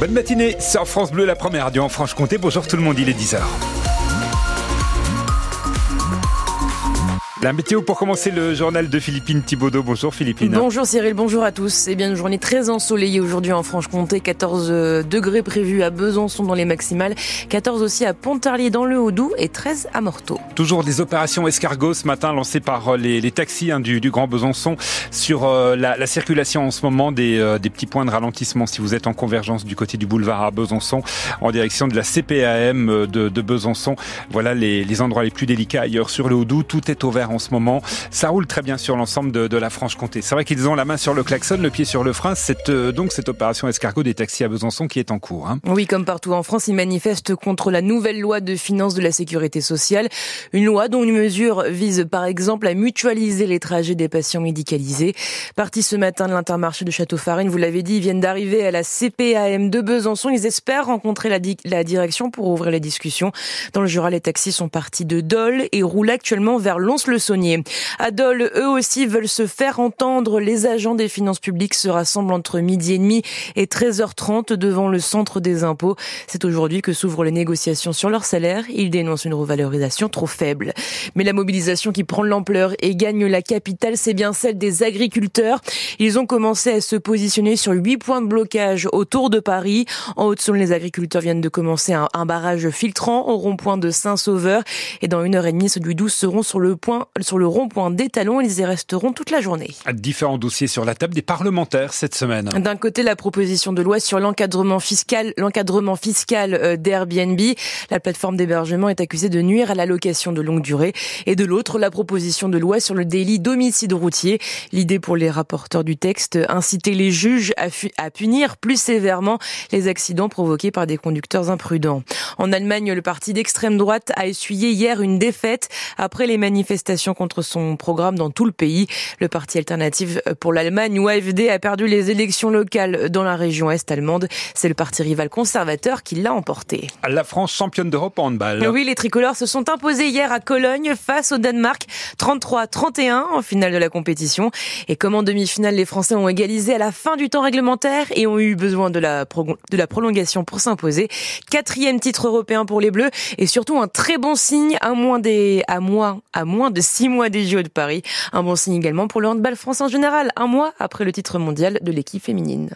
Bonne matinée sur France Bleu, la première radio en Franche-Comté. Bonjour tout le monde, il est 10h. La météo pour commencer le journal de Philippine Thibaudot. Bonjour Philippine. Bonjour Cyril, bonjour à tous. C'est bien une journée très ensoleillée aujourd'hui en Franche-Comté. 14 euh, degrés prévus à Besançon dans les maximales, 14 aussi à Pontarlier dans le Haut-Doubs et 13 à Morteau. Toujours des opérations escargots ce matin lancées par euh, les, taxis hein, du, Grand Besançon sur euh, la, circulation en ce moment des, des, petits points de ralentissement si vous êtes en convergence du côté du boulevard à Besançon en direction de la CPAM de, de Besançon. Voilà les, les endroits les plus délicats ailleurs sur le Haut-Doubs. Tout est ouvert en ce moment. Ça roule très bien sur l'ensemble de, la Franche-Comté. C'est vrai qu'ils ont la main sur le klaxon, le pied sur le frein. C'est euh, donc cette opération escargot des taxis à Besançon qui est en cours. Hein. Oui, comme partout en France, ils manifestent contre la nouvelle loi de finances de la sécurité sociale. Une loi dont une mesure vise par exemple à mutualiser les trajets des patients médicalisés. Partis ce matin de l'intermarché de Château-Farine, vous l'avez dit, ils viennent d'arriver à la CPAM de Besançon. Ils espèrent rencontrer la, direction pour ouvrir les discussions. Dans le Jura, les taxis sont partis de Dole et roulent actuellement vers Lons-le-Saunier. À eux aussi veulent se faire entendre. Les agents des finances publiques se rassemblent entre midi et demi et 13h30 devant le centre des impôts. C'est aujourd'hui que s'ouvrent les négociations sur leur salaire. Ils dénoncent une revalorisation trop faible. Mais la mobilisation qui prend l'ampleur et gagne la capitale, c'est bien celle des agriculteurs. Ils ont commencé à se positionner sur huit points de blocage autour de Paris. En Haute-Saône, les agriculteurs viennent de commencer un, barrage filtrant au rond-point de Saint-Sauveur. Et dans une heure et demie, ceux du 12 seront sur le point, sur le rond-point des talons. Ils y resteront toute la journée. Différents dossiers sur la table des parlementaires cette semaine. D'un côté, la proposition de loi sur l'encadrement fiscal, l'encadrement fiscal euh, d'Airbnb. La plateforme d'hébergement est accusée de nuire à la location de longue durée. Et de l'autre, la proposition de loi sur le délit d'homicide routier. L'idée pour les rapporteurs du texte, inciter les juges à, à punir plus sévèrement les accidents provoqués par des conducteurs imprudents. En Allemagne, le parti d'extrême droite a essuyé hier une défaite après les manifestations contre son programme dans tout le pays. Le parti alternatif pour l'Allemagne, ou AFD, a perdu les élections locales dans la région est allemande. C'est le parti rival conservateur qui l'a emporté. La France championne d'Europe en handball. Oui, les tricolores se sont imposés hier à Cologne face au Danemark 33-31 en finale de la compétition. Et comme en demi-finale, les Français ont égalisé à la fin du temps réglementaire et ont eu besoin de la, de la prolongation pour s'imposer. Quatrième titre européen pour les Bleus et surtout un très bon signe à moins des, à moins, à moins de six mois des JO de Paris. Un bon signe également pour le handball français en général, un mois après le titre mondial de l'équipe féminine.